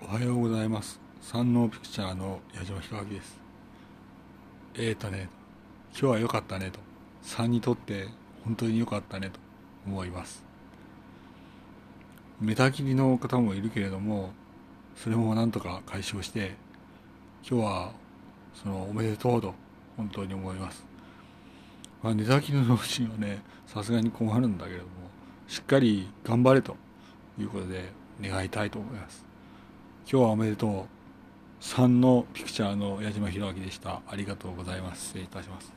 おはようございます。山王ピクチャーの矢島弘明です。えーとね今日は良かったねと。3にとって本当に良かったねと思います。寝たきりの方もいるけれどもそれもなんとか解消して今日はそのおめでとうと本当に思います、まあ、寝たきりの老人はねさすがに困るんだけれどもしっかり頑張れということで願いたいと思います。今日はおめでとう。3のピクチャーの矢島弘明でした。ありがとうございます。失礼いたします。